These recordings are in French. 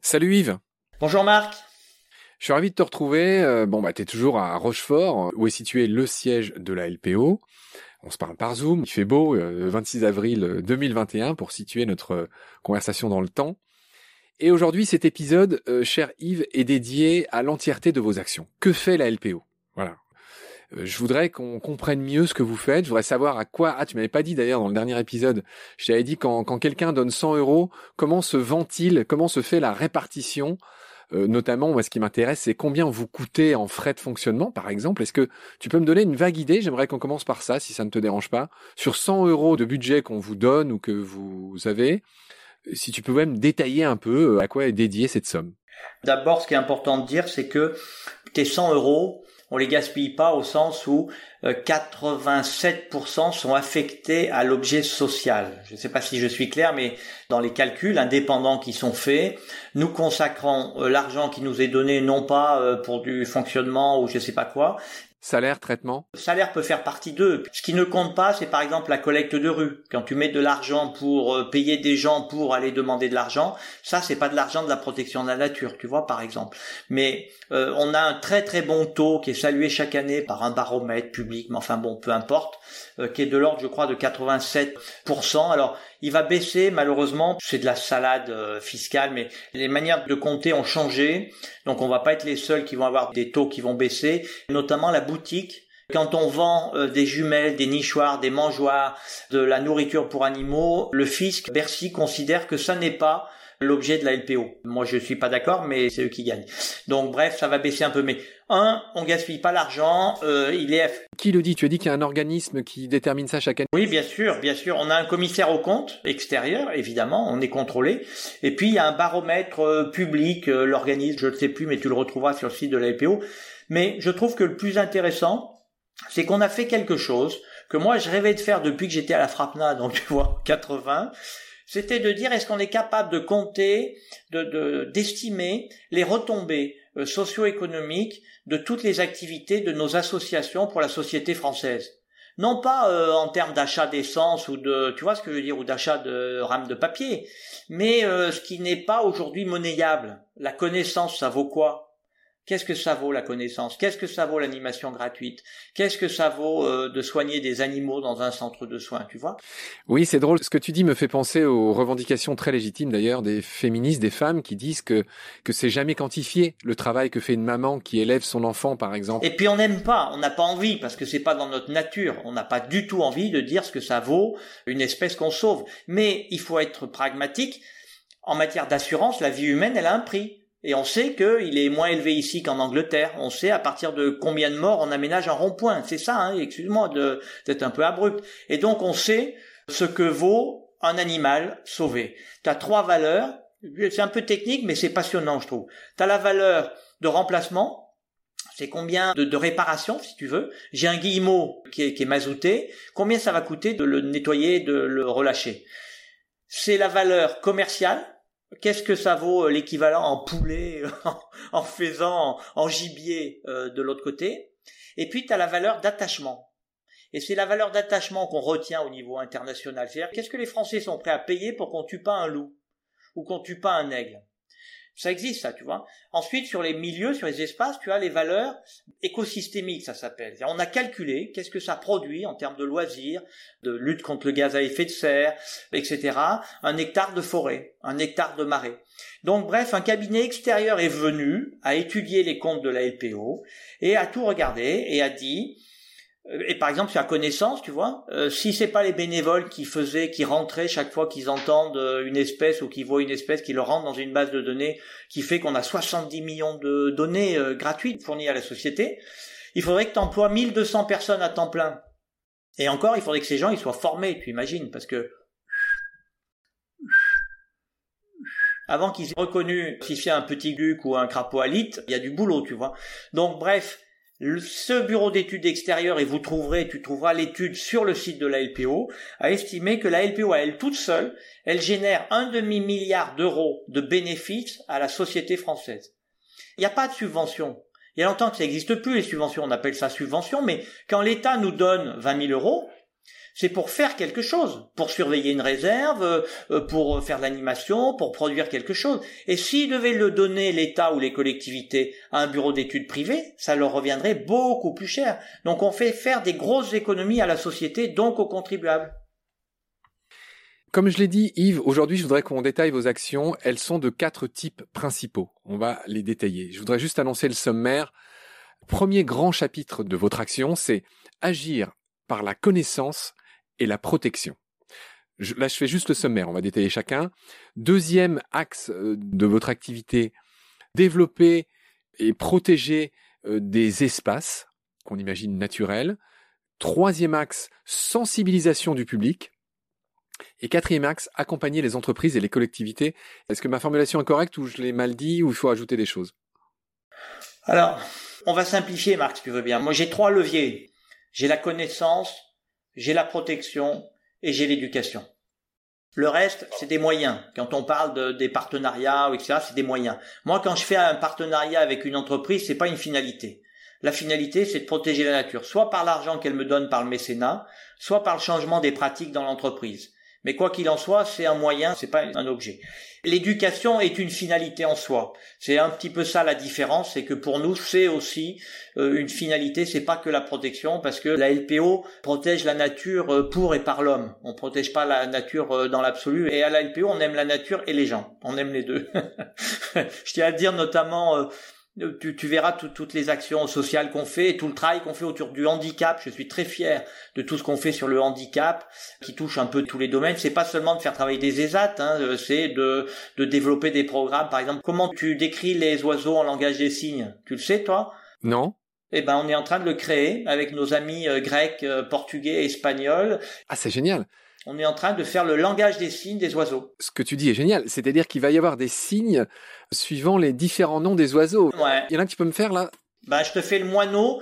Salut Yves. Bonjour Marc. Je suis ravi de te retrouver. Euh, bon, bah, t'es toujours à Rochefort, où est situé le siège de la LPO. On se parle par Zoom. Il fait beau, le 26 avril 2021, pour situer notre conversation dans le temps. Et aujourd'hui, cet épisode, euh, cher Yves, est dédié à l'entièreté de vos actions. Que fait la LPO. Euh, je voudrais qu'on comprenne mieux ce que vous faites. Je voudrais savoir à quoi. Ah, tu m'avais pas dit d'ailleurs dans le dernier épisode. Je t'avais dit quand, quand quelqu'un donne 100 euros, comment se vend-il Comment se fait la répartition euh, notamment, moi, ce qui m'intéresse, c'est combien vous coûtez en frais de fonctionnement, par exemple. Est-ce que tu peux me donner une vague idée? J'aimerais qu'on commence par ça, si ça ne te dérange pas. Sur 100 euros de budget qu'on vous donne ou que vous avez, si tu peux même détailler un peu euh, à quoi est dédiée cette somme? D'abord, ce qui est important de dire, c'est que tes 100 euros, on les gaspille pas au sens où 87% euh, sont affectés à l'objet social. Je ne sais pas si je suis clair, mais dans les calculs indépendants qui sont faits, nous consacrons euh, l'argent qui nous est donné non pas euh, pour du fonctionnement ou je ne sais pas quoi, Salaire, traitement? Salaire peut faire partie d'eux. Ce qui ne compte pas, c'est par exemple la collecte de rue. Quand tu mets de l'argent pour euh, payer des gens pour aller demander de l'argent, ça c'est pas de l'argent de la protection de la nature, tu vois par exemple. Mais euh, on a un très très bon taux qui est salué chaque année par un baromètre public, mais enfin bon, peu importe, euh, qui est de l'ordre, je crois, de 87%. Alors il va baisser malheureusement, c'est de la salade euh, fiscale, mais les manières de compter ont changé, donc on va pas être les seuls qui vont avoir des taux qui vont baisser, notamment la boutique. Quand on vend euh, des jumelles, des nichoirs, des mangeoires, de la nourriture pour animaux, le fisc, Bercy considère que ça n'est pas l'objet de la LPO. Moi, je suis pas d'accord, mais c'est eux qui gagnent. Donc, bref, ça va baisser un peu. Mais un, on gaspille pas l'argent. Euh, il est. Qui le dit? Tu as dit qu'il y a un organisme qui détermine ça chaque année? Oui, bien sûr, bien sûr. On a un commissaire au compte extérieur, évidemment. On est contrôlé. Et puis il y a un baromètre euh, public. Euh, l'organisme, je ne sais plus, mais tu le retrouveras sur le site de la LPO. Mais je trouve que le plus intéressant, c'est qu'on a fait quelque chose que moi je rêvais de faire depuis que j'étais à la Frapna, donc tu vois, 80 c'était de dire est-ce qu'on est capable de compter, de d'estimer les retombées euh, socio-économiques de toutes les activités de nos associations pour la société française? Non pas euh, en termes d'achat d'essence ou de, tu vois ce que je veux dire, ou d'achat de rames de papier, mais euh, ce qui n'est pas aujourd'hui monnayable. La connaissance, ça vaut quoi? Qu'est-ce que ça vaut la connaissance? Qu'est-ce que ça vaut l'animation gratuite? Qu'est-ce que ça vaut euh, de soigner des animaux dans un centre de soins, tu vois? Oui, c'est drôle. Ce que tu dis me fait penser aux revendications très légitimes d'ailleurs des féministes, des femmes qui disent que que c'est jamais quantifié le travail que fait une maman qui élève son enfant, par exemple. Et puis on n'aime pas, on n'a pas envie parce que c'est pas dans notre nature. On n'a pas du tout envie de dire ce que ça vaut une espèce qu'on sauve. Mais il faut être pragmatique. En matière d'assurance, la vie humaine, elle a un prix. Et on sait qu'il est moins élevé ici qu'en Angleterre. On sait à partir de combien de morts on aménage un rond-point. C'est ça, hein, excuse-moi d'être un peu abrupt. Et donc on sait ce que vaut un animal sauvé. Tu as trois valeurs. C'est un peu technique, mais c'est passionnant, je trouve. Tu as la valeur de remplacement. C'est combien de, réparation, si tu veux. J'ai un guillemot qui est, qui est mazouté. Combien ça va coûter de le nettoyer, de le relâcher? C'est la valeur commerciale Qu'est-ce que ça vaut euh, l'équivalent en poulet, en faisant en gibier euh, de l'autre côté? Et puis tu as la valeur d'attachement. Et c'est la valeur d'attachement qu'on retient au niveau international. C'est-à-dire qu'est-ce que les Français sont prêts à payer pour qu'on tue pas un loup? Ou qu'on tue pas un aigle? Ça existe, ça, tu vois. Ensuite, sur les milieux, sur les espaces, tu as les valeurs écosystémiques, ça s'appelle. On a calculé qu'est-ce que ça produit en termes de loisirs, de lutte contre le gaz à effet de serre, etc. Un hectare de forêt, un hectare de marais. Donc, bref, un cabinet extérieur est venu à étudier les comptes de la LPO et a tout regardé et a dit, et par exemple, sur la connaissance, tu vois, euh, si c'est pas les bénévoles qui faisaient, qui rentraient chaque fois qu'ils entendent euh, une espèce ou qu'ils voient une espèce, qui le rentrent dans une base de données qui fait qu'on a 70 millions de données gratuites fournies à la société, il faudrait que tu emploies 1200 personnes à temps plein. Et encore, il faudrait que ces gens ils soient formés, tu imagines, parce que avant qu'ils aient reconnu si c'est un petit guc ou un crapaud à il y a du boulot, tu vois. Donc bref, ce bureau d'études extérieures, et vous trouverez, tu trouveras l'étude sur le site de la LPO, a estimé que la LPO elle toute seule, elle génère un demi-milliard d'euros de bénéfices à la société française. Il n'y a pas de subvention. Il y a longtemps que ça n'existe plus, les subventions, on appelle ça subvention, mais quand l'État nous donne 20 000 euros, c'est pour faire quelque chose, pour surveiller une réserve, euh, pour faire de l'animation, pour produire quelque chose. Et s'ils devaient le donner, l'État ou les collectivités, à un bureau d'études privé, ça leur reviendrait beaucoup plus cher. Donc on fait faire des grosses économies à la société, donc aux contribuables. Comme je l'ai dit, Yves, aujourd'hui, je voudrais qu'on détaille vos actions. Elles sont de quatre types principaux. On va les détailler. Je voudrais juste annoncer le sommaire. Premier grand chapitre de votre action, c'est agir par la connaissance et la protection. là, je fais juste le sommaire, on va détailler chacun. Deuxième axe euh, de votre activité, développer et protéger euh, des espaces qu'on imagine naturels. Troisième axe, sensibilisation du public. Et quatrième axe, accompagner les entreprises et les collectivités. Est-ce que ma formulation est correcte ou je l'ai mal dit ou il faut ajouter des choses? Alors, on va simplifier, Marc, si tu veux bien. Moi, j'ai trois leviers. J'ai la connaissance, j'ai la protection et j'ai l'éducation. Le reste, c'est des moyens. Quand on parle de, des partenariats, etc., c'est des moyens. Moi, quand je fais un partenariat avec une entreprise, c'est pas une finalité. La finalité, c'est de protéger la nature, soit par l'argent qu'elle me donne par le mécénat, soit par le changement des pratiques dans l'entreprise. Mais quoi qu'il en soit, c'est un moyen, c'est pas un objet. L'éducation est une finalité en soi. C'est un petit peu ça la différence, c'est que pour nous, c'est aussi euh, une finalité, c'est pas que la protection, parce que la LPO protège la nature euh, pour et par l'homme. On protège pas la nature euh, dans l'absolu. Et à la LPO, on aime la nature et les gens. On aime les deux. Je tiens à dire notamment tu, tu verras toutes les actions sociales qu'on fait et tout le travail qu'on fait autour du handicap. Je suis très fier de tout ce qu'on fait sur le handicap, qui touche un peu tous les domaines. C'est pas seulement de faire travailler des ESAT, hein, euh, c'est de, de développer des programmes. Par exemple, comment tu décris les oiseaux en langage des signes? Tu le sais, toi? Non. Eh ben, on est en train de le créer avec nos amis euh, grecs, euh, portugais, espagnols. Ah, c'est génial on est en train de faire le langage des signes des oiseaux. Ce que tu dis est génial, c'est-à-dire qu'il va y avoir des signes suivant les différents noms des oiseaux. Ouais. Il y en a que tu peux me faire là? Bah, je te fais le moineau.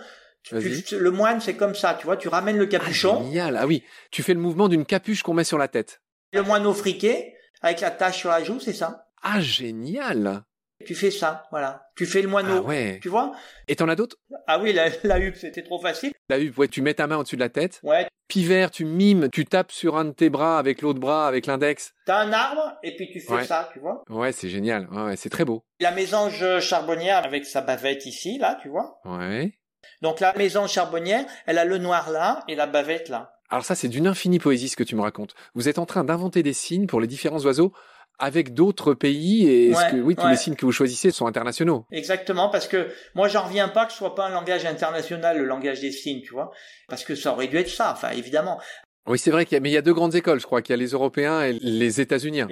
le moine, c'est comme ça, tu vois, tu ramènes le capuchon. Ah, génial, ah oui, tu fais le mouvement d'une capuche qu'on met sur la tête. Le moineau friqué, avec la tache sur la joue, c'est ça. Ah, génial tu fais ça, voilà. Tu fais le moineau. Ah ouais. Tu vois Et t'en as d'autres? Ah oui, la, la huppe, c'était trop facile. La huppe, ouais, tu mets ta main au-dessus de la tête. Ouais. Pivert, tu mimes, tu tapes sur un de tes bras avec l'autre bras, avec l'index. T'as un arbre et puis tu fais ça, tu vois Ouais, c'est génial. Ouais, c'est très beau. La mésange charbonnière avec sa bavette ici, là, tu vois Ouais. Donc la mésange charbonnière, elle a le noir là et la bavette là. Alors ça, c'est d'une infinie poésie ce que tu me racontes. Vous êtes en train d'inventer des signes pour les différents oiseaux avec d'autres pays et ce que oui tous les signes que vous choisissez sont internationaux? Exactement parce que moi j'en reviens pas que ce soit pas un langage international le langage des signes, tu vois, parce que ça aurait dû être ça, enfin évidemment. Oui, c'est vrai qu'il y a mais il y a deux grandes écoles, je crois qu'il y a les européens et les états-uniens.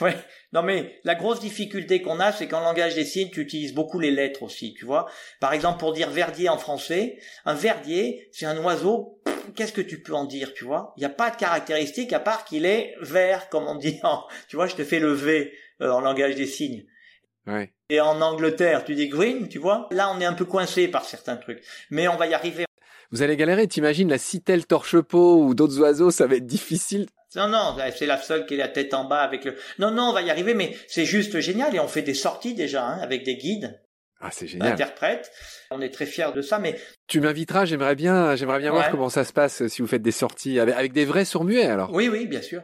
Ouais. Non mais la grosse difficulté qu'on a c'est qu'en langage des signes tu utilises beaucoup les lettres aussi, tu vois. Par exemple pour dire verdier en français, un verdier, c'est un oiseau qu'est-ce que tu peux en dire, tu vois? Il n'y a pas de caractéristique à part qu'il est vert, comme on dit. tu vois, je te fais le V euh, en langage des signes. Ouais. Et en Angleterre, tu dis green, tu vois? Là, on est un peu coincé par certains trucs, mais on va y arriver. Vous allez galérer. T'imagines la citelle torche-peau ou d'autres oiseaux, ça va être difficile. Non, non, c'est la seule qui est la tête en bas avec le. Non, non, on va y arriver, mais c'est juste génial et on fait des sorties déjà hein, avec des guides. Ah, c'est génial. Interprète. On est très fiers de ça, mais. Tu m'inviteras, j'aimerais bien, j'aimerais bien voir comment ça se passe si vous faites des sorties avec, des vrais sourds-muets, alors. Oui, oui, bien sûr.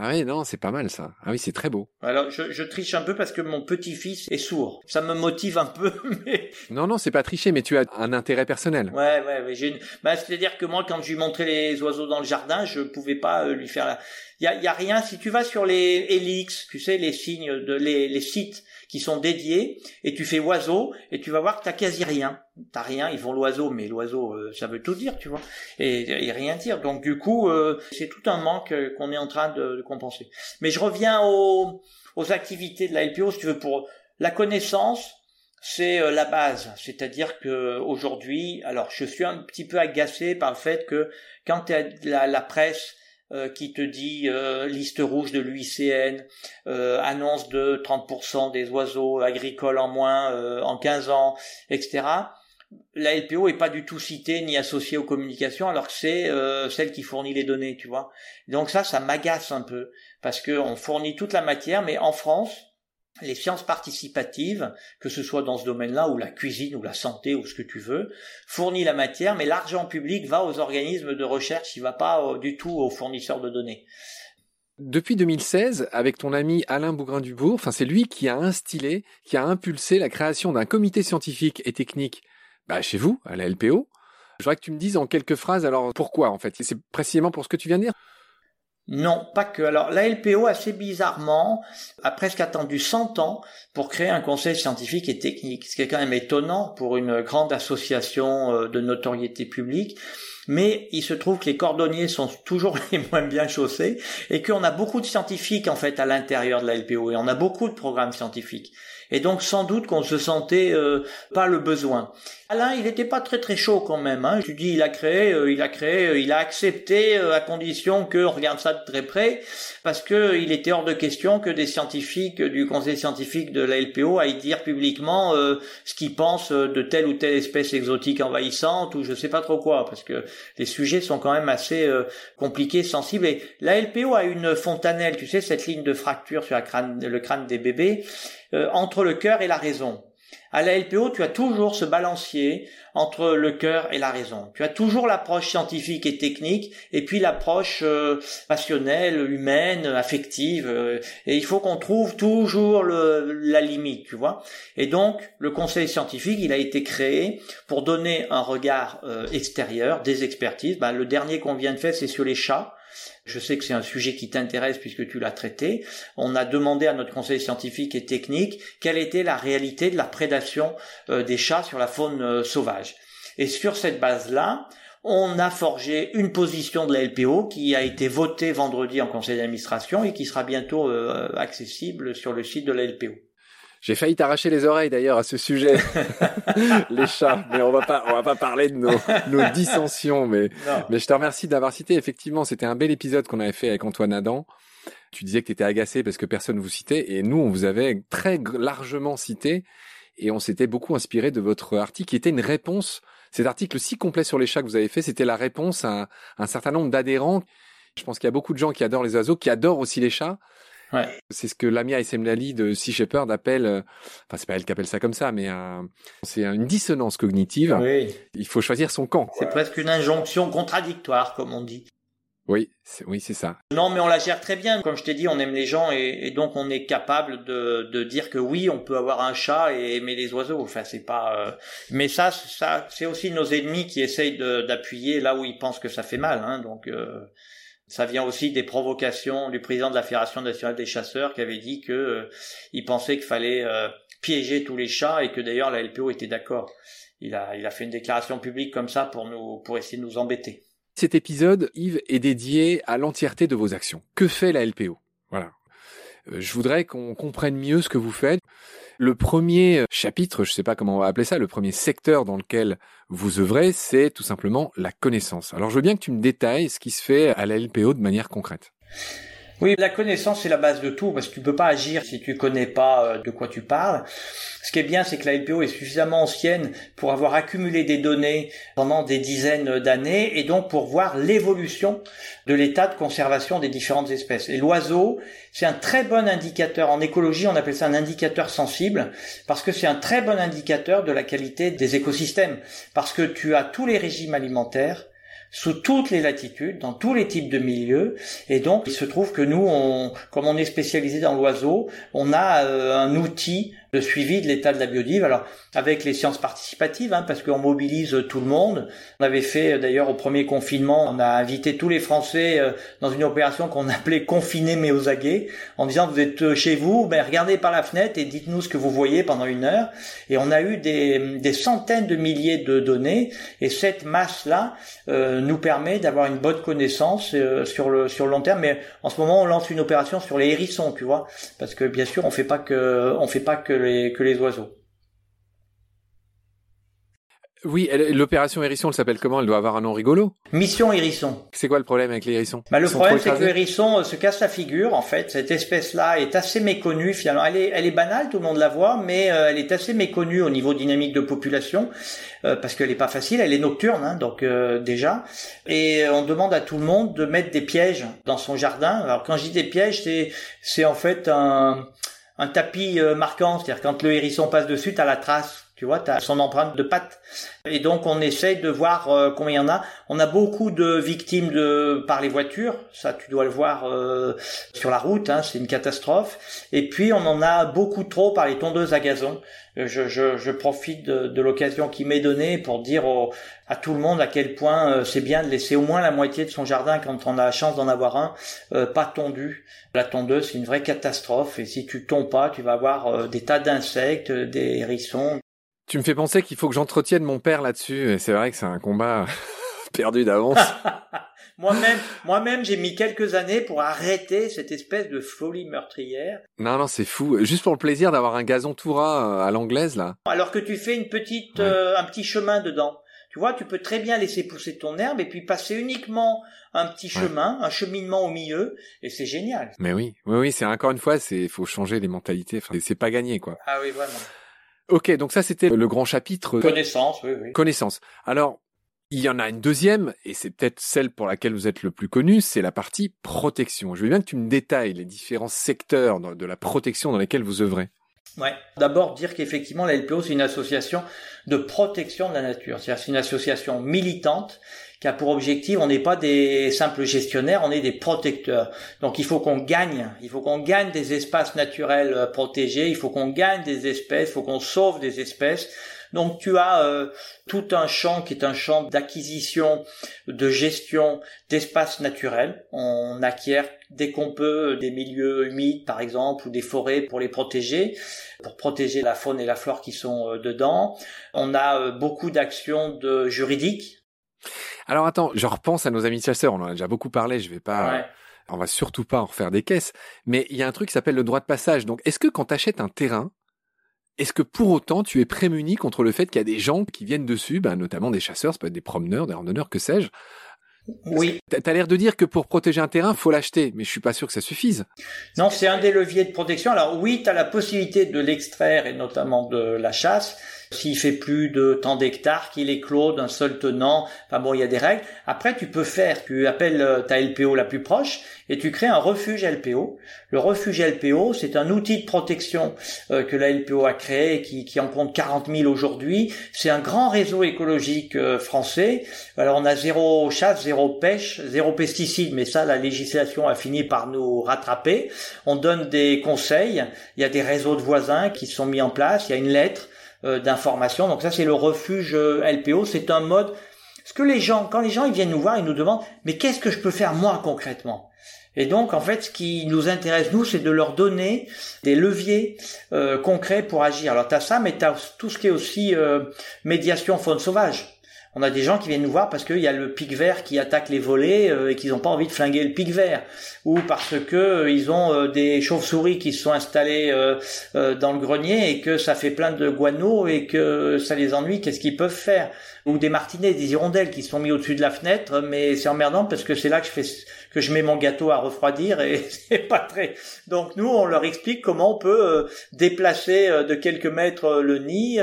Ah oui, non, c'est pas mal ça. Ah oui, c'est très beau. Alors, je, je triche un peu parce que mon petit-fils est sourd. Ça me motive un peu, mais... Non, non, c'est pas tricher, mais tu as un intérêt personnel. Ouais, ouais, ouais. Une... bah, C'est-à-dire que moi, quand je lui montrais les oiseaux dans le jardin, je pouvais pas euh, lui faire... La... Il y a, y a rien, si tu vas sur les Helix, tu sais, les signes de... les, les sites qui sont dédiés et tu fais oiseau et tu vas voir que t'as quasi rien. T'as rien, ils font l'oiseau, mais l'oiseau, euh, ça veut tout dire, tu vois, et, rien dire. Donc du coup, euh, c'est tout un manque euh, qu'on est en train de, compenser. Mais je reviens aux, aux activités de la LPO, si tu veux, pour la connaissance, c'est la base. C'est-à-dire que aujourd'hui, alors je suis un petit peu agacé par le fait que quand la, la presse euh, qui te dit euh, liste rouge de l'UICN, euh, annonce de 30% des oiseaux agricoles en moins en 15 ans, etc. La LPO est pas du tout citée ni associée aux communications alors que c'est celle qui fournit les données, tu vois. Donc ça, ça m'agace un peu parce que on fournit toute la matière, mais en France, les sciences participatives, que ce soit dans ce domaine-là, ou la cuisine, ou la santé, ou ce que tu veux, fournit la matière, mais l'argent public va aux organismes de recherche, il va pas du tout aux fournisseurs de données. Depuis 2016, avec ton ami Alain Bougrain-Dubourg, c'est lui qui a instillé, qui a impulsé la création d'un comité scientifique et technique bah, chez vous, à la LPO. Je voudrais que tu me dises en quelques phrases alors pourquoi en fait? C'est précisément pour ce que tu viens de dire? Non, pas que. Alors la LPO, assez bizarrement, a presque attendu 100 ans pour créer un conseil scientifique et technique, ce qui est quand même étonnant pour une grande association euh, de notoriété publique. Mais il se trouve que les cordonniers sont toujours les moins bien chaussés et qu'on a beaucoup de scientifiques en fait à l'intérieur de la LPO et on a beaucoup de programmes scientifiques. Et donc sans doute qu'on se sentait euh, pas le besoin. Alain, il n'était pas très très chaud quand même. Hein. Je dis, il a créé, euh, il a créé, euh, il a accepté à condition qu'on regarde ça de très près, parce que il était hors de question que des scientifiques du conseil scientifique de la LPO aillent dire publiquement ce qu'ils pensent de telle ou telle espèce exotique envahissante ou je sais pas trop quoi, parce que les sujets sont quand même assez compliqués, sensibles. Et la LPO a une fontanelle, tu sais, cette ligne de fracture sur le crâne des bébés. Euh, entre le cœur et la raison. À la LPO, tu as toujours ce balancier entre le cœur et la raison. Tu as toujours l'approche scientifique et technique, et puis l'approche euh, passionnelle, humaine, affective. Euh, et il faut qu'on trouve toujours la limite, tu vois. Et donc, le conseil scientifique, il a été créé pour donner un regard extérieur, des expertises. Ben, le dernier qu'on vient de faire, c'est sur les chats. Je sais que c'est un sujet qui t'intéresse puisque tu l'as traité. On a demandé à notre conseil scientifique et technique quelle était la réalité de la prédation euh, des chats sur la faune euh, sauvage. Et sur cette base-là, on a forgé une position de la LPO qui a été votée vendredi en conseil d'administration et qui sera bientôt euh, accessible sur le site de la LPO. J'ai failli t'arracher les oreilles d'ailleurs à ce sujet, les chats. Mais on va pas, on va pas parler de nos, nos dissensions. Mais, mais je te remercie d'avoir cité. Effectivement, c'était un bel épisode qu'on avait fait avec Antoine Adam. Tu disais que tu étais agacé parce que personne vous citait, et nous, on vous avait très largement cité, et on s'était beaucoup inspiré de votre article, qui était une réponse. Cet article si complet sur les chats que vous avez fait, c'était la réponse à un certain nombre d'adhérents. Je pense qu'il y a beaucoup de gens qui adorent les oiseaux, qui adorent aussi les chats, c'est ce que Lamia Essemlali de Sea Shepherd appelle, euh, enfin c'est pas elle qui appelle ça comme ça, mais c'est une dissonance cognitive. Oui. Il faut choisir son camp. C'est presque une injonction contradictoire, comme on dit. Oui, c'est, oui, c'est ça. Non, mais on la gère très bien. Comme je t'ai dit, on aime les gens et, donc on est capable de, de, dire que oui, on peut avoir un chat et aimer les oiseaux. Enfin, c'est pas. Euh, mais ça, ça, c'est aussi nos ennemis qui essayent d'appuyer là où ils pensent que ça fait mal. Hein, donc. Euh... Ça vient aussi des provocations du président de la Fédération nationale des chasseurs qui avait dit que euh, il pensait qu'il fallait euh, piéger tous les chats et que d'ailleurs la LPO était d'accord. Il a, fait une déclaration publique comme ça pour nous, pour essayer de nous embêter. Cet épisode, Yves, est dédié à l'entièreté de vos actions. Que fait la LPO Voilà. Euh, je voudrais qu'on comprenne mieux ce que vous faites. Le premier chapitre, je ne sais pas comment on va appeler ça, le premier secteur dans lequel vous œuvrez, c'est tout simplement la connaissance. Alors je veux bien que tu me détailles ce qui se fait à la LPO de manière concrète. Oui, la connaissance c'est la base de tout parce que tu peux pas agir si tu connais pas euh, de quoi tu parles. Ce qui est bien, c'est que la LPO est suffisamment ancienne pour avoir accumulé des données pendant des dizaines d'années et donc pour voir l'évolution de l'état de conservation des différentes espèces. Et l'oiseau, c'est un très bon indicateur. En écologie, on appelle ça un indicateur sensible parce que c'est un très bon indicateur de la qualité des écosystèmes parce que tu as tous les régimes alimentaires sous toutes les latitudes, dans tous les types de milieux. Et donc, il se trouve que nous, on, comme on est spécialisé dans l'oiseau, on a euh, un outil de suivi de l'état de la biodive. Alors avec les sciences participatives, hein, parce qu'on mobilise tout le monde. On avait fait euh, d'ailleurs au premier confinement, on a invité tous les Français euh, dans une opération qu'on appelait confiner mais aux aguets, en disant vous êtes euh, chez vous, ben regardez par la fenêtre et dites-nous ce que vous voyez pendant une heure. Et on a eu des, des centaines de milliers de données, et cette masse-là nous permet d'avoir une bonne connaissance sur le sur le long terme. Mais en ce moment, on lance une opération sur les hérissons, tu vois, parce que bien sûr, on fait pas que on fait pas que les, que les oiseaux. Oui, l'opération hérisson, elle s'appelle comment? Elle doit avoir un nom rigolo. Mission hérisson. C'est quoi le problème avec les hérissons? Bah, Le problème, c'est que le hérisson euh, se casse la figure. En fait, cette espèce-là est assez méconnue. Finalement, elle est, elle est banale, tout le monde la voit, mais euh, elle est assez méconnue au niveau dynamique de population euh, parce qu'elle est pas facile. Elle est nocturne, hein, donc déjà. Et on demande à tout le monde de mettre des pièges dans son jardin. Alors quand je dis des pièges, c'est en fait un un tapis marquant, c'est-à-dire quand le hérisson passe dessus, tu as la trace tu vois, tu as son empreinte de patte. Et donc on essaye de voir euh, combien il y en a. On a beaucoup de victimes de par les voitures, ça tu dois le voir euh, sur la route, hein, c'est une catastrophe. Et puis on en a beaucoup trop par les tondeuses à gazon. Euh, je, je, je profite de, de l'occasion qui m'est donnée pour dire à tout le monde à quel point c'est bien de laisser au moins la moitié de son jardin quand on a la chance d'en avoir un pas tondu. La tondeuse c'est une vraie catastrophe et si tu tonds pas, tu vas avoir des tas d'insectes, des hérissons. Tu me fais penser qu'il faut que j'entretienne mon père là-dessus. Et c'est vrai que c'est un combat perdu d'avance. moi-même, moi-même, j'ai mis quelques années pour arrêter cette espèce de folie meurtrière. Non, non, c'est fou. Juste pour le plaisir d'avoir un gazon tout ras euh, à l'anglaise, là. Alors que tu fais une petite, euh, un petit chemin dedans. Tu vois, tu peux très bien laisser pousser ton herbe et puis passer uniquement un petit chemin, un cheminement au milieu, et c'est génial. Mais oui, oui, oui, c'est encore une fois, c'est, faut changer les mentalités. Enfin, c'est pas gagné, quoi. Ah oui, vraiment. Ok, donc ça c'était le grand chapitre. Connaissance, oui, oui. Connaissance. Alors, il y en a une deuxième, et c'est peut-être celle pour laquelle vous êtes le plus connu, c'est la partie protection. Je veux bien que tu me détailles les différents secteurs de la protection dans lesquels vous œuvrez. Ouais. D'abord dire qu'effectivement la LPO c'est une association de protection de la nature, c'est-à-dire c'est une association militante qui a pour objectif, on n'est pas des simples gestionnaires, on est des protecteurs. Donc il faut qu'on gagne, il faut qu'on gagne des espaces naturels euh, protégés, il faut qu'on gagne des espèces, il faut qu'on sauve des espèces. Donc tu as euh, tout un champ qui est un champ d'acquisition, de gestion d'espaces naturels. On acquiert dès qu'on peut des milieux humides par exemple ou des forêts pour les protéger, pour protéger la faune et la flore qui sont euh, dedans. On a beaucoup d'actions de juridiques alors attends, je repense à nos amis chasseurs, on en a déjà beaucoup parlé, je vais pas... On va surtout pas en refaire des caisses, mais il y a un truc qui s'appelle le droit de passage. Donc est-ce que quand tu achètes un terrain, est-ce que pour autant tu es prémuni contre le fait qu'il y a des gens qui viennent dessus, ben, notamment des chasseurs, ça peut être des promeneurs, des randonneurs, que sais-je? Oui. T'as l'air de dire que pour protéger un terrain, faut l'acheter, mais je suis pas sûr que ça suffise. Non, c'est un des leviers de protection. Alors oui, tu as la possibilité de l'extraire et notamment de la chasse, s'il fait plus de tant d'hectares, qu'il est clos d'un seul tenant, enfin bon, il y a des règles. Après, tu peux faire, tu appelles euh, ta LPO la plus proche et tu crées un refuge LPO. Le refuge LPO, c'est un outil de protection euh, que la LPO a créé, qui, qui en compte 40 000 aujourd'hui. C'est un grand réseau écologique euh, français. Alors on a zéro chasse, zéro pêche, zéro pesticide, mais ça, la législation a fini par nous rattraper. On donne des conseils. Il y a des réseaux de voisins qui sont mis en place. Il y a une lettre d'information. Donc ça, c'est le refuge euh, LPO. C'est un mode. Ce que les gens, quand les gens ils viennent nous voir, ils nous demandent, mais qu'est-ce que je peux faire moi concrètement? Et donc, en fait, ce qui nous intéresse nous, c'est de leur donner des leviers euh, concrets pour agir. Alors, tu as ça, mais tu as tout ce qui est aussi médiation faune sauvage. On a des gens qui viennent nous voir parce qu'il y a le pic vert qui attaque les volets et qu'ils n'ont pas envie de flinguer le pic vert, ou parce que ils ont des chauves-souris qui se sont installées dans le grenier et que ça fait plein de guano et que ça les ennuie. Qu'est-ce qu'ils peuvent faire? Ou des martinets, des hirondelles qui sont mis au-dessus de la fenêtre, mais c'est emmerdant parce que c'est là que je fais que je mets mon gâteau à refroidir et c'est pas très. Donc nous, on leur explique comment on peut déplacer de quelques mètres le nid.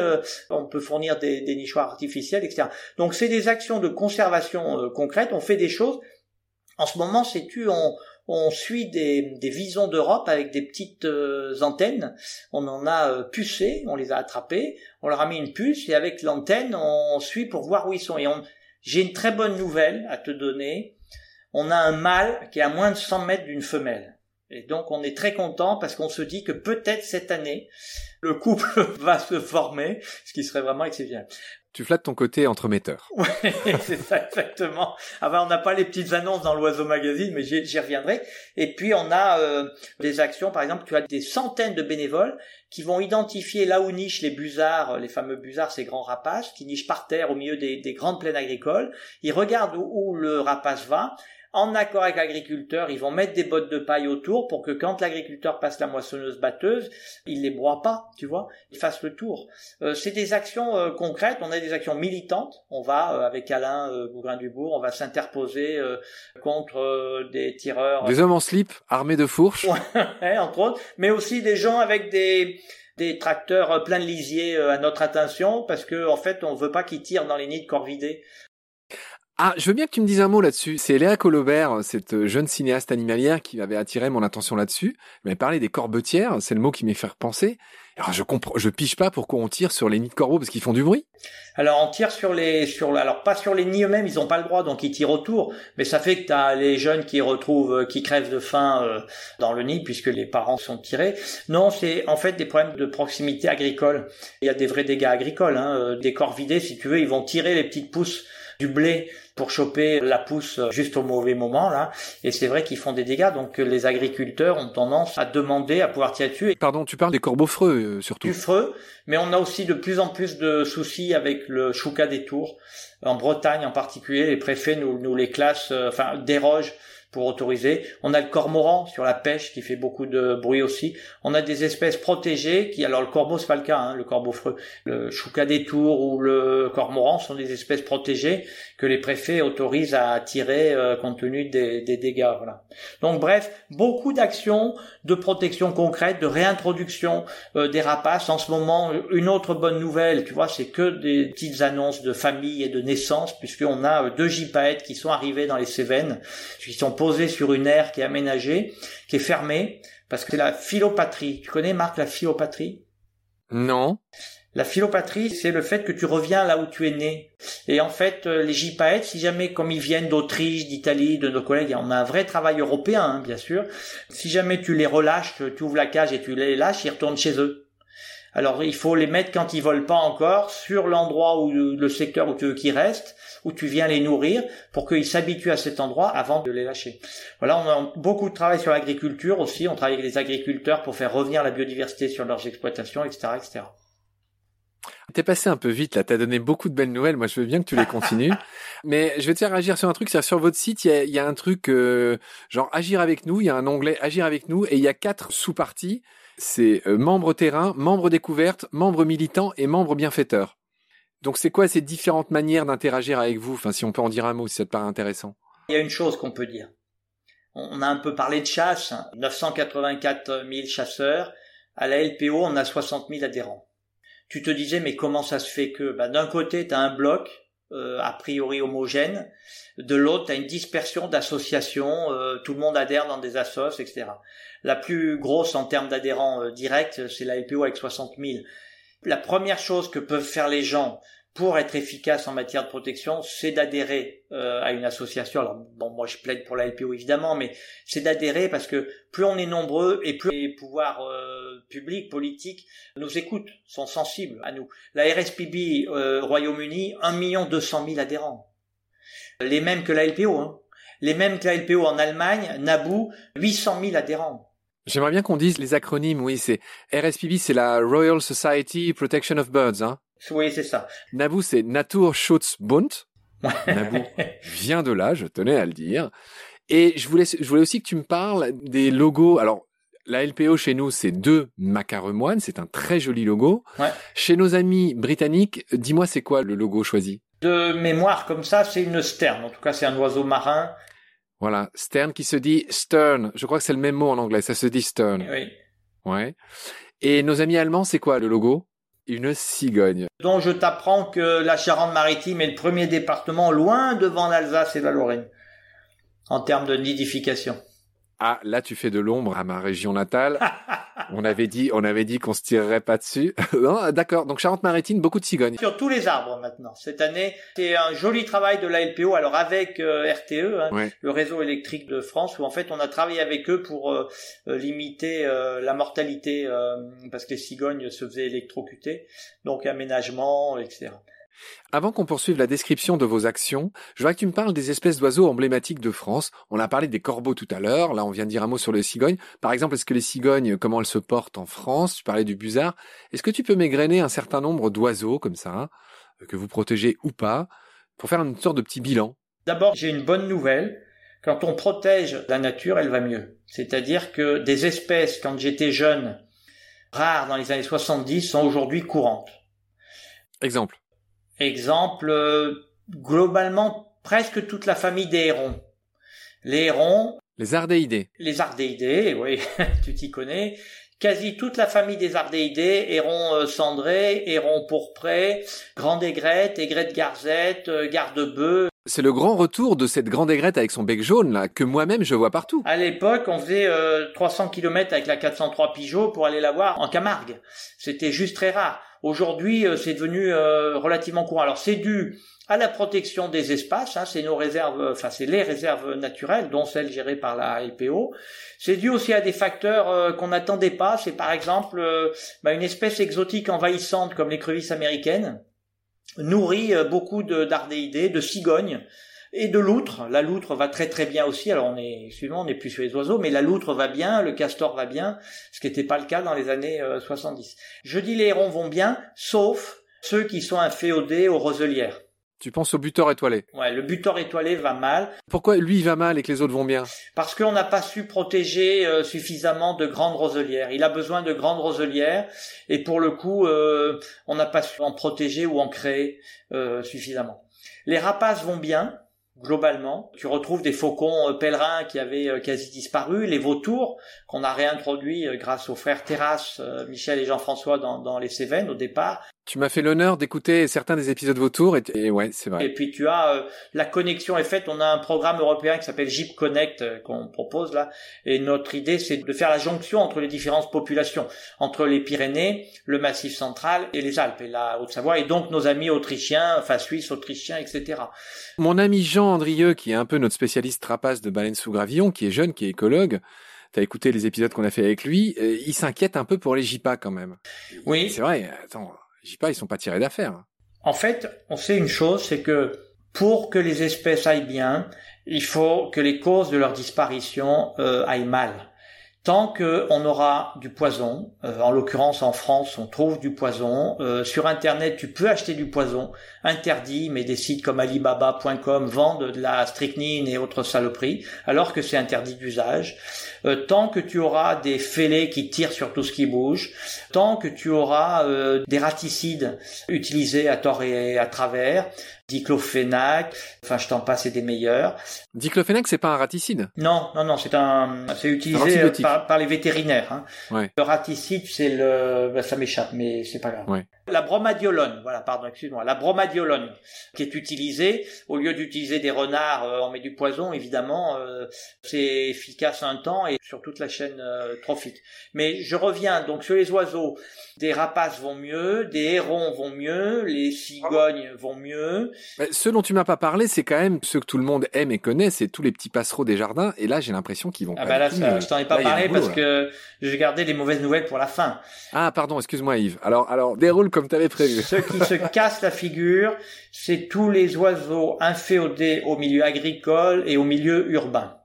on peut fournir des, des nichoirs artificiels, etc. Donc c'est des actions de conservation euh, concrètes, on fait des choses. En ce moment, sais-tu, on, on suit des, des visons d'Europe avec des petites euh, antennes. On en a euh, pucé, on les a attrapés, on leur a mis une puce et avec l'antenne, on suit pour voir où ils sont. Et j'ai une très bonne nouvelle à te donner. On a un mâle qui est à moins de 100 mètres d'une femelle. Et donc on est très content parce qu'on se dit que peut-être cette année, le couple va se former, ce qui serait vraiment exceptionnel. Tu flattes ton côté entremetteur. Oui, c'est ça exactement. Ah ben, on n'a pas les petites annonces dans l'Oiseau Magazine, mais j'y reviendrai. Et puis on a euh, des actions, par exemple, tu as des centaines de bénévoles qui vont identifier là où nichent les busards, les fameux busards, ces grands rapaces, qui nichent par terre au milieu des, grandes plaines agricoles. Ils regardent où le rapace va en accord avec l'agriculteur, ils vont mettre des bottes de paille autour pour que quand l'agriculteur passe la moissonneuse batteuse, il les broie pas, tu vois, il fasse le tour. Euh, c'est des actions euh, concrètes, on a des actions militantes. On va euh, avec Alain Bougrain-Dubourg, on va s'interposer contre des tireurs. Des hommes en slip, armés de fourches. Ouais, entre autres, mais aussi des gens avec des des tracteurs pleins de lisiers à notre attention parce que en fait on veut pas qu'ils tirent dans les nids de corvidés Ah, je veux bien que tu me dises un mot là-dessus. C'est Léa Colobert, cette jeune cinéaste animalière qui m'avait attiré mon attention là-dessus. Elle m'avait parlé des corbetières, c'est le mot qui m'est fait penser. Alors je comprends, je pige pas pourquoi on tire sur les nids de corbeaux parce qu'ils font du bruit. Alors on tire sur les, sur, alors pas sur les nids eux-mêmes, ils ont pas le droit, donc ils tirent autour. Mais ça fait que t'as les jeunes qui retrouvent, euh, qui crèvent de faim euh, dans le nid puisque les parents sont tirés. Non, c'est en fait des problèmes de proximité agricole. Il y a des vrais dégâts agricoles, hein. Euh, des corps vidés, si tu veux, ils vont tirer les petites pousses du blé pour choper la pousse juste au mauvais moment là. Et c'est vrai qu'ils font des dégâts, donc les agriculteurs ont tendance à demander à pouvoir tirer dessus. Pardon, tu parles des corbeaux freux euh, surtout. Du freux, mais on a aussi de plus en plus de soucis avec le chouca des tours. En Bretagne en particulier, les préfets nous, nous les classent, euh, enfin dérogent pour autoriser. On a le cormoran sur la pêche qui fait beaucoup de bruit aussi. On a des espèces protégées qui, alors le corbeau c'est pas le cas, hein, le corbeau freux, le chouca des tours ou le cormoran sont des espèces protégées que les préfets autorisent à tirer euh, compte tenu des, des dégâts. Voilà. Donc bref, beaucoup d'actions de protection concrète, de réintroduction euh, des rapaces. En ce moment, une autre bonne nouvelle, tu vois, c'est que des petites annonces de famille et de naissance, puisqu'on a euh, deux gypaètes qui sont arrivés dans les Cévennes, qui sont sur une aire qui est aménagée, qui est fermée, parce que c'est la philopatrie. Tu connais, Marc, la philopatrie? Non. La philopatrie, c'est le fait que tu reviens là où tu es né. Et en fait, euh, les gypaètes, si jamais, comme ils viennent d'Autriche, d'Italie, de nos collègues, on a un vrai travail européen, hein, bien sûr. Si jamais tu les relâches, tu ouvres la cage et tu les lâches, ils retournent chez eux. Alors, il faut les mettre quand ils volent pas encore sur l'endroit où le secteur où tu veux qu'ils restent, où tu viens les nourrir pour qu'ils s'habituent à cet endroit avant de les lâcher. Voilà, on a beaucoup de travail sur l'agriculture aussi. On travaille avec les agriculteurs pour faire revenir la biodiversité sur leurs exploitations, etc., etc. T'es passé un peu vite là, t'as donné beaucoup de belles nouvelles. Moi, je veux bien que tu les continues, mais je vais te faire agir sur un truc. C'est sur votre site, il y a, il y a un truc euh, genre agir avec nous. Il y a un onglet agir avec nous et il y a quatre sous-parties. C'est euh, membre terrain, membre découverte, membre militant et membre bienfaiteur. Donc, c'est quoi ces différentes manières d'interagir avec vous? Enfin, si on peut en dire un mot, si ça te paraît intéressant. Il y a une chose qu'on peut dire. On a un peu parlé de chasse. 984 hein. 000 chasseurs. À la LPO, on a 60 000 adhérents tu te disais mais comment ça se fait que bah, d'un côté tu as un bloc euh, a priori homogène, de l'autre tu as une dispersion d'associations, euh, tout le monde adhère dans des assos, etc. La plus grosse en termes d'adhérents euh, directs, c'est la LPO avec 60 000. La première chose que peuvent faire les gens pour être efficace en matière de protection, c'est d'adhérer euh, à une association. Alors bon, moi je plaide pour la LPO évidemment, mais c'est d'adhérer parce que plus on est nombreux et plus les pouvoirs euh, publics, politiques nous écoutent, sont sensibles à nous. La RSPB euh, Royaume-Uni, 1 million 200 000 adhérents, les mêmes que la LPO, hein. les mêmes que la LPO en Allemagne, Naboo, 800 000 adhérents. J'aimerais bien qu'on dise les acronymes. Oui, c'est RSPB, c'est la Royal Society Protection of Birds, hein. Oui, c'est ça. Nabu, c'est Naturschutzbund. Nabu vient de là, je tenais à le dire. Et je voulais, je voulais aussi que tu me parles des logos. Alors, la LPO chez nous, c'est deux macaremoines. C'est un très joli logo. Ouais. Chez nos amis britanniques, dis-moi, c'est quoi le logo choisi? De mémoire comme ça, c'est une sterne. En tout cas, c'est un oiseau marin. Voilà, stern qui se dit stern. Je crois que c'est le même mot en anglais. Ça se dit stern. Oui. Ouais. Et nos amis allemands, c'est quoi le logo? Une cigogne. Donc je t'apprends que la Charente-Maritime est le premier département loin devant l'Alsace et la Lorraine en termes de nidification. Ah, là, tu fais de l'ombre à ma région natale. on avait dit, on avait dit qu'on se tirerait pas dessus. non, d'accord. Donc, Charente-Maritime, beaucoup de cigognes. Sur tous les arbres maintenant. Cette année, c'est un joli travail de la LPO. Alors, avec euh, RTE, hein, Ouais. le réseau électrique de France, où en fait, on a travaillé avec eux pour euh, euh, limiter euh, la mortalité, parce que les cigognes se faisaient électrocuter. Donc, aménagement, etc. Avant qu'on poursuive la description de vos actions, je voudrais que tu me parles des espèces d'oiseaux emblématiques de France. On a parlé des corbeaux tout à l'heure. Là, on vient de dire un mot sur les cigognes. Par exemple, est-ce que les cigognes, comment elles se portent en France? Tu parlais du busard. Est-ce que tu peux m'égrener un certain nombre d'oiseaux comme ça, hein, que vous protégez ou pas, pour faire une sorte de petit bilan? D'abord, j'ai une bonne nouvelle. Quand on protège la nature, elle va mieux. C'est-à-dire que des espèces, quand j'étais jeune, rares dans les années 70, sont aujourd'hui courantes. Exemple. Exemple, euh, globalement, presque toute la famille des hérons. Les hérons, Les ardéidés. les ardéidés, oui, tu t'y connais, quasi toute la famille des ardéidés, hérons euh, cendrés, hérons pourprés, grande aigrette, aigrette garzette, euh, garde-bœuf, C'est le grand retour de cette grande aigrette avec son bec jaune là que moi-même je vois partout. À l'époque, on faisait 300 km avec la 403 Pigeot pour aller la voir en Camargue. C'était juste très rare. Aujourd'hui, c'est devenu relativement courant. Alors c'est dû à la protection des espaces, hein, c'est nos réserves, enfin c'est les réserves naturelles, dont celles gérées par la LPO. C'est dû aussi à des facteurs euh, qu'on n'attendait pas. C'est par exemple euh, bah, une espèce exotique envahissante comme l'écrevisse américaine nourrit euh, beaucoup d'ardéidés, de, cigognes et de loutres. La loutre va très très bien aussi. Alors on est, suivant, on n'est plus sur les oiseaux, mais la loutre va bien, le castor va bien, ce qui n'était pas le cas dans les années 70. Je dis les hérons vont bien, sauf ceux qui sont inféodés aux roselières. Tu penses au buteur étoilé Ouais, le buteur étoilé va mal. Pourquoi lui il va mal et que les autres vont bien? Parce qu'on n'a pas su protéger euh, suffisamment de grandes roselières. Il a besoin de grandes roselières et pour le coup, euh, on n'a pas su en protéger ou en créer euh, suffisamment. Les rapaces vont bien, globalement. Tu retrouves des faucons pèlerins qui avaient quasi disparu, les vautours qu'on a réintroduits grâce aux frères Terrasse, Michel et Jean-François dans, dans les Cévennes au départ, tu m'as fait l'honneur d'écouter certains des épisodes Vautour et, et ouais, c'est vrai. Et puis tu as euh, la connexion est faite. On a un programme européen qui s'appelle Jeep Connect euh, qu'on propose là, et notre idée c'est de faire la jonction entre les différentes populations, entre les Pyrénées, le Massif central et les Alpes et la Haute-Savoie, et donc nos amis autrichiens, enfin suisses, autrichiens, etc. Mon ami Jean Andrieux, qui est un peu notre spécialiste trapace de baleines sous gravillon, qui est jeune, qui est écologue, T'as écouté les épisodes qu'on a fait avec lui, euh, il s'inquiète un peu pour les JPA quand même. Oui. C'est vrai. Attends, je pas, ils sont pas tirés d'affaire. En fait, on sait une chose, c'est que pour que les espèces aillent bien, il faut que les causes de leur disparition euh, aillent mal. Tant qu'on aura du poison, euh, en l'occurrence en France on trouve du poison, euh, sur internet tu peux acheter du poison, interdit, mais des sites comme alibaba.com vendent de la strychnine et autres saloperies, alors que c'est interdit d'usage. Euh, tant que tu auras des fêlés qui tirent sur tout ce qui bouge, tant que tu auras des raticides utilisés à tort et à travers, diclofénac, enfin je t'en passe, et des meilleurs. Diclofénac, c'est pas un raticide Non, non, non, c'est un, c'est utilisé euh, par, les vétérinaires. Hein. Ouais. Le raticide, c'est le, bah, ça m'échappe, mais c'est pas grave. Ouais. La bromadiolone, voilà, pardon, excuse-moi, la bromadiolone qui est utilisée au lieu d'utiliser des renards, euh, on met du poison, évidemment, euh, c'est efficace un temps et sur toute la chaîne euh, trophique. Mais je reviens donc sur les oiseaux, des rapaces vont mieux, des hérons vont mieux, les cigognes vont mieux. Mais ceux dont tu m'as pas parlé, c'est quand même ceux que tout le monde aime et connaît, c'est tous les petits passereaux des jardins. Et là, j'ai l'impression qu'ils vont. Ah bah là, je t'en ai pas parlé parce que j'ai gardé les mauvaises nouvelles pour la fin. Ah pardon, excuse-moi Yves. Alors alors déroule comme tu avais prévu. Ceux qui se cassent la figure, c'est tous les oiseaux inféodés au milieu agricole et au milieu urbain.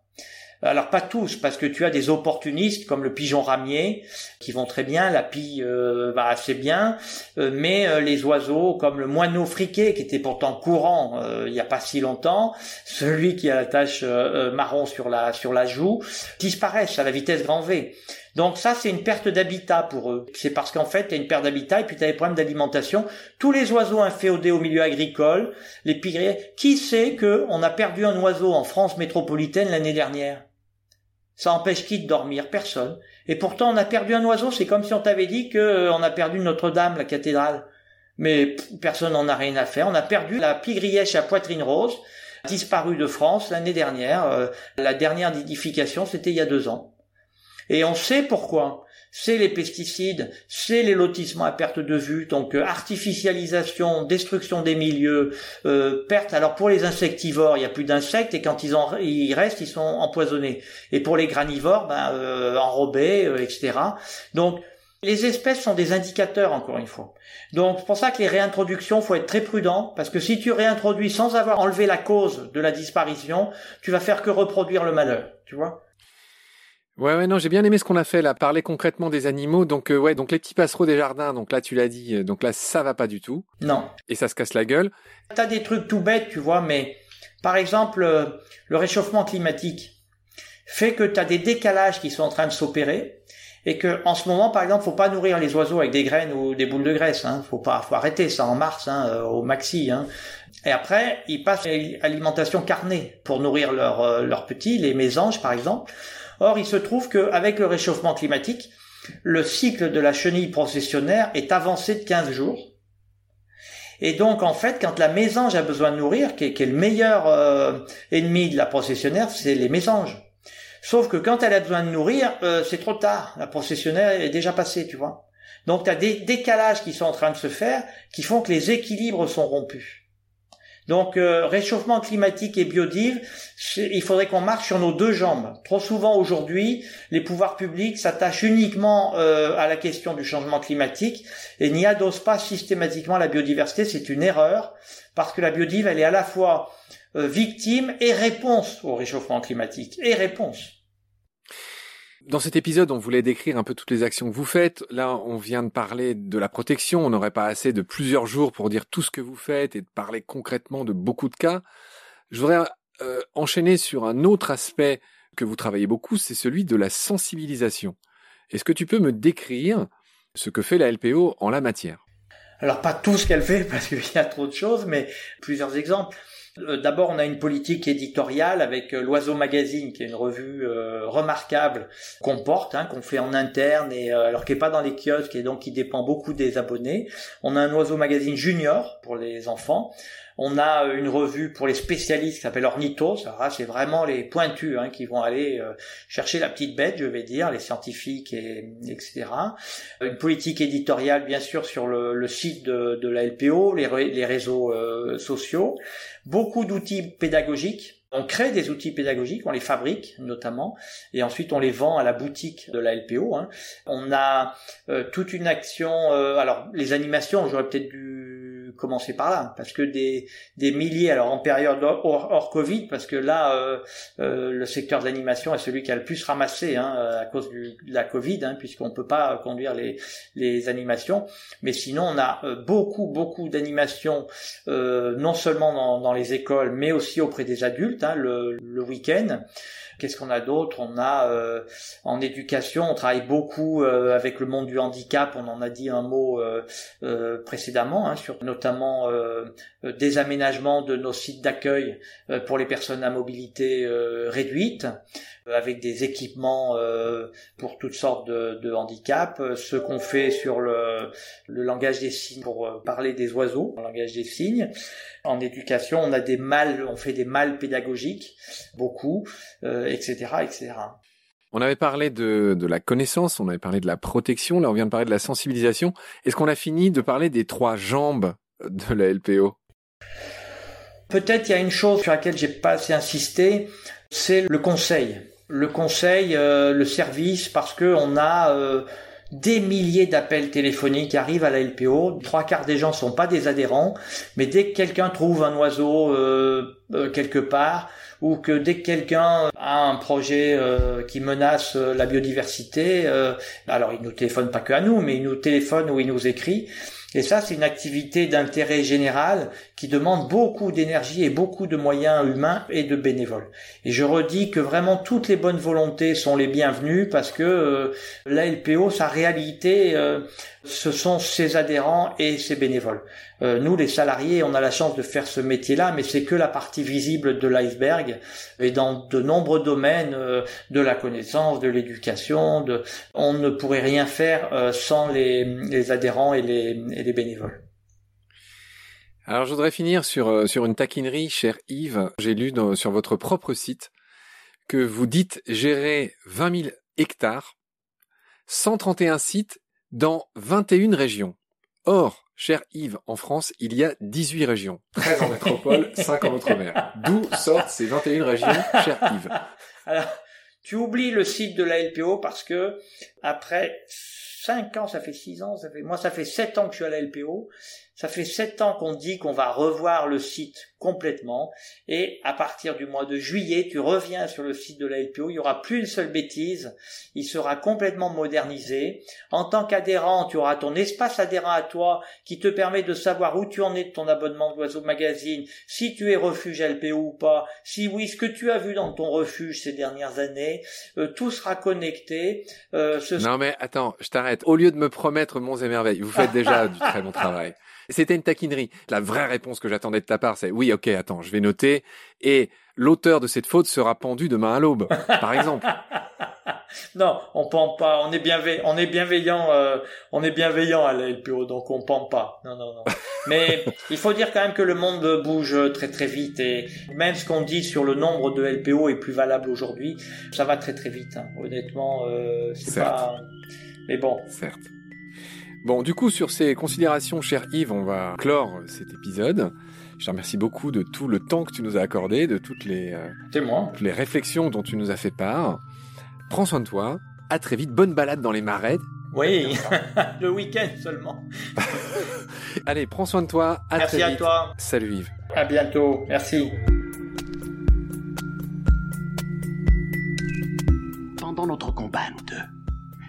Alors pas tous, parce que tu as des opportunistes comme le pigeon ramier qui vont très bien, la pie euh, va assez bien, euh, mais euh, les oiseaux comme le moineau friqué qui était pourtant courant il n'y a pas si longtemps, celui qui a la tache marron sur la sur la joue, disparaissent à la vitesse grand V. Donc ça, c'est une perte d'habitat pour eux. C'est parce qu'en fait, tu as une perte d'habitat et puis tu as des problèmes d'alimentation. Tous les oiseaux inféodés au milieu agricole, les pires, qui sait qu'on a perdu un oiseau en France métropolitaine l'année dernière? Ça empêche qui de dormir? Personne. Et pourtant, on a perdu un oiseau. C'est comme si on t'avait dit que euh, a perdu Notre-Dame, la cathédrale. Mais personne n'en a rien à faire. On a perdu la pigrièche à poitrine rose, disparue de France l'année dernière. Euh, la dernière nidification, c'était il y a deux ans. Et on sait pourquoi c'est les pesticides, c'est les lotissements à perte de vue, donc euh, artificialisation, destruction des milieux, euh, perte. Alors pour les insectivores, il y a plus d'insectes et quand ils, en, ils restent, ils sont empoisonnés. Et pour les granivores, ben, euh, enrobés, euh, etc. Donc les espèces sont des indicateurs, encore une fois. Donc c'est pour ça que les réintroductions, faut être très prudent, parce que si tu réintroduis sans avoir enlevé la cause de la disparition, tu vas faire que reproduire le malheur, tu vois. Ouais, ouais, non, j'ai bien aimé ce qu'on a fait là, parler concrètement des animaux. Donc, euh, ouais, donc les petits passereaux des jardins. Donc là, tu l'as dit. Euh, donc là, ça va pas du tout. Non. Et ça se casse la gueule. T'as des trucs tout bêtes, tu vois, mais par exemple, euh, le réchauffement climatique fait que t'as des décalages qui sont en train de s'opérer et que en ce moment, par exemple, faut pas nourrir les oiseaux avec des graines ou des boules de graisse. Hein. Faut pas, faut arrêter ça en mars, hein, au maxi. Hein. Et après, ils passent à l'alimentation carnée pour nourrir leurs leurs petits, les mésanges par exemple. Or, il se trouve qu'avec le réchauffement climatique, le cycle de la chenille processionnaire est avancé de 15 jours. Et donc en fait, quand la mésange a besoin de nourrir, qui est, le meilleur euh, ennemi de la processionnaire, c'est les mésanges. Sauf que quand elle a besoin de nourrir, euh, c'est trop tard. La processionnaire est déjà passée, tu vois. Donc tu as des décalages qui sont en train de se faire, qui font que les équilibres sont rompus. Donc euh, réchauffement climatique et biodive, il faudrait qu'on marche sur nos deux jambes. Trop souvent aujourd'hui, les pouvoirs publics s'attachent uniquement euh, à la question du changement climatique et n'y adossent pas systématiquement la biodiversité. C'est une erreur parce que la biodive, elle est à la fois euh, victime et réponse au réchauffement climatique et réponse. Dans cet épisode, on voulait décrire un peu toutes les actions que vous faites. Là, on vient de parler de la protection. On n'aurait pas assez de plusieurs jours pour dire tout ce que vous faites et de parler concrètement de beaucoup de cas. Je voudrais euh, enchaîner sur un autre aspect que vous travaillez beaucoup, c'est celui de la sensibilisation. Est-ce que tu peux me décrire ce que fait la LPO en la matière? Alors pas tout ce qu'elle fait parce qu'il y a trop de choses, mais plusieurs exemples. Euh, d'abord, on a une politique éditoriale avec euh, l'Oiseau Magazine, qui est une revue euh, remarquable qu'on porte, hein, qu'on fait en interne, et alors qui est pas dans les kiosques et donc qui dépend beaucoup des abonnés. On a un Oiseau Magazine junior pour les enfants. On a une revue pour les spécialistes qui s'appelle Ornithos. c'est vraiment les pointus hein, qui vont aller chercher la petite bête, je vais dire, les scientifiques et etc. Une politique éditoriale, bien sûr, sur le, site de, la LPO, les, réseaux sociaux beaucoup d'outils pédagogiques. On crée des outils pédagogiques, on les fabrique notamment, et ensuite on les vend à la boutique de la LPO. Hein. On a euh, toute une action, euh, alors les animations, j'aurais peut-être dû commencer par là, parce que des, des milliers, alors en période hors, Covid, parce que là, euh, euh, le secteur de l'animation est celui qui a le plus ramassé hein, à cause de la Covid, hein, puisqu'on peut pas conduire les, les animations. Mais sinon, on a euh, beaucoup, beaucoup d'animations, non seulement dans, dans, les écoles, mais aussi auprès des adultes, hein, le, le week-end. Qu'est-ce qu'on a d'autre? On a euh, en éducation, on travaille beaucoup euh, avec le monde du handicap. On en a dit un mot euh, précédemment, hein, sur notamment des aménagements de nos sites d'accueil pour les personnes à mobilité réduite avec des équipements pour toutes sortes de, de handicaps, ce qu'on fait sur le, le, langage des signes pour parler des oiseaux, le langage des signes. En éducation, on a des mâles, on fait des mâles pédagogiques, beaucoup, etc., euh, etc. On avait parlé de, de, la connaissance, on avait parlé de la protection, là on vient de parler de la sensibilisation. Est-ce qu'on a fini de parler des trois jambes de la LPO Peut-être il y a une chose sur laquelle j'ai pas assez insisté, c'est le conseil. Le conseil, euh, le service, parce que on a euh, des milliers d'appels téléphoniques qui arrivent à la LPO. Trois quarts des gens sont pas des adhérents, mais dès que quelqu'un trouve un oiseau euh, quelque part, ou que dès que quelqu'un a un projet qui menace la biodiversité, alors il nous téléphone pas que à nous, mais il nous téléphone ou il nous écrit. Et ça, c'est une activité d'intérêt général qui demande beaucoup d'énergie et beaucoup de moyens humains et de bénévoles. Et je redis que vraiment toutes les bonnes volontés sont les bienvenues parce que euh, la LPO, sa réalité, euh, ce sont ses adhérents et ses bénévoles. Euh, nous, les salariés, on a la chance de faire ce métier-là, mais c'est que la partie visible de l'iceberg. Et dans de nombreux domaines euh, de la connaissance, de l'éducation, on ne pourrait rien faire euh, sans les, adhérents et les, et les bénévoles. Alors je voudrais finir sur, sur une taquinerie, cher Yves. J'ai lu sur votre propre site que vous dites gérer 20 000 hectares, 131 sites dans 21 régions. Or, cher Yves, en France, il y a 18 régions. 13 en métropole, 5 en outre-mer. D'où sortent ces 21 régions, cher Yves? Alors, tu oublies le site de la LPO parce que après 5 ans, ça fait 6 ans, ça fait, moi ça fait 7 ans que je suis à la LPO. Ça fait sept ans qu'on dit qu'on va revoir le site complètement et à partir du mois de juillet, tu reviens sur le site de la LPO, il y aura plus une seule bêtise, il sera complètement modernisé. En tant qu'adhérent, tu auras ton espace adhérent à toi qui te permet de savoir où tu en es de ton abonnement d'Oiseau Magazine, si tu es refuge LPO ou pas, si oui, ce que tu as vu dans ton refuge ces dernières années, euh, tout sera connecté. Euh, non mais attends, je t'arrête. Au lieu de me promettre monts et merveilles, vous faites déjà du très bon travail. C'était une taquinerie. La vraie réponse que j'attendais de ta part, c'est oui, ok, attends, je vais noter. Et l'auteur de cette faute sera pendu demain à l'aube, par exemple. non, on pend pas. On est bienveillant. On est bienveillant. Euh, on est bienveillant à la LPO, donc on pend pas. Non, non, non. Mais il faut dire quand même que le monde bouge très très vite et même ce qu'on dit sur le nombre de LPO est plus valable aujourd'hui. Ça va très très vite. Hein. Honnêtement, euh, c'est pas. Mais bon. Certes. Bon, du coup, sur ces considérations, cher Yves, on va clore cet épisode. Je te remercie beaucoup de tout le temps que tu nous as accordé, de toutes les, euh, toutes les réflexions dont tu nous as fait part. Prends soin de toi. À très vite. Bonne balade dans les marais. Oui, le week-end seulement. Allez, prends soin de toi. À Merci à toi. Salut Yves. À bientôt. Merci. Pendant notre combat, nous deux,